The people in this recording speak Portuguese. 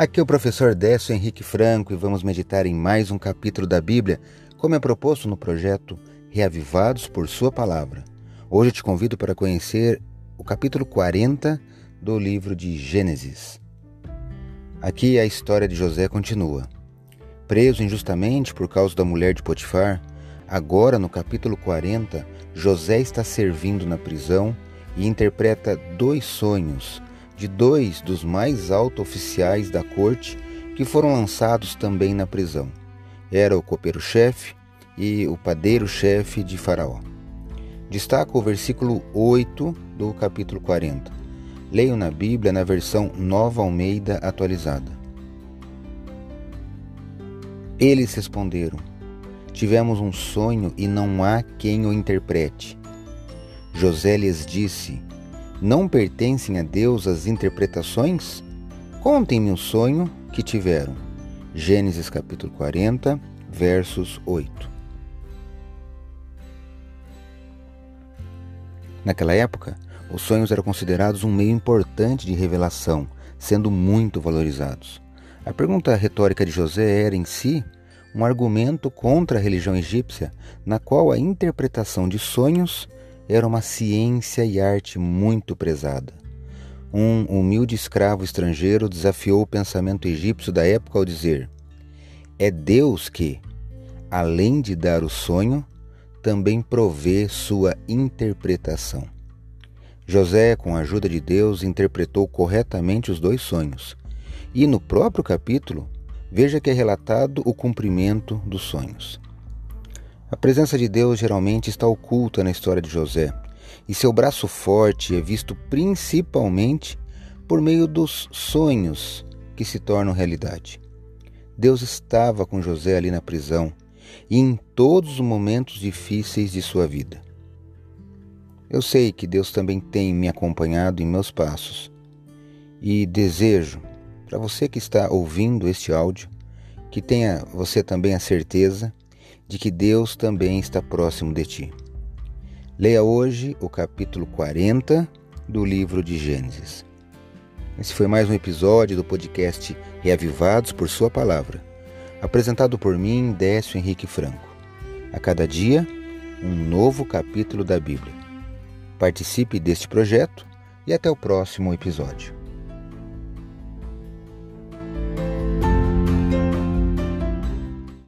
Aqui é o professor Décio Henrique Franco e vamos meditar em mais um capítulo da Bíblia, como é proposto no projeto Reavivados por Sua Palavra. Hoje eu te convido para conhecer o capítulo 40 do livro de Gênesis. Aqui a história de José continua. Preso injustamente por causa da mulher de Potifar, agora no capítulo 40, José está servindo na prisão e interpreta dois sonhos de dois dos mais altos oficiais da corte que foram lançados também na prisão. Era o copeiro-chefe e o padeiro-chefe de Faraó. Destaca o versículo 8 do capítulo 40. Leio na Bíblia na versão Nova Almeida atualizada. Eles responderam: Tivemos um sonho e não há quem o interprete. José lhes disse: não pertencem a Deus as interpretações? Contem-me o sonho que tiveram. Gênesis capítulo 40, versos 8. Naquela época, os sonhos eram considerados um meio importante de revelação, sendo muito valorizados. A pergunta retórica de José era, em si, um argumento contra a religião egípcia, na qual a interpretação de sonhos era uma ciência e arte muito prezada. Um humilde escravo estrangeiro desafiou o pensamento egípcio da época ao dizer: É Deus que, além de dar o sonho, também provê sua interpretação. José, com a ajuda de Deus, interpretou corretamente os dois sonhos. E no próprio capítulo, veja que é relatado o cumprimento dos sonhos. A presença de Deus geralmente está oculta na história de José, e seu braço forte é visto principalmente por meio dos sonhos que se tornam realidade. Deus estava com José ali na prisão e em todos os momentos difíceis de sua vida. Eu sei que Deus também tem me acompanhado em meus passos e desejo, para você que está ouvindo este áudio, que tenha você também a certeza de que Deus também está próximo de ti. Leia hoje o capítulo 40 do livro de Gênesis. Esse foi mais um episódio do podcast Reavivados por Sua Palavra, apresentado por mim, Décio Henrique Franco. A cada dia, um novo capítulo da Bíblia. Participe deste projeto e até o próximo episódio.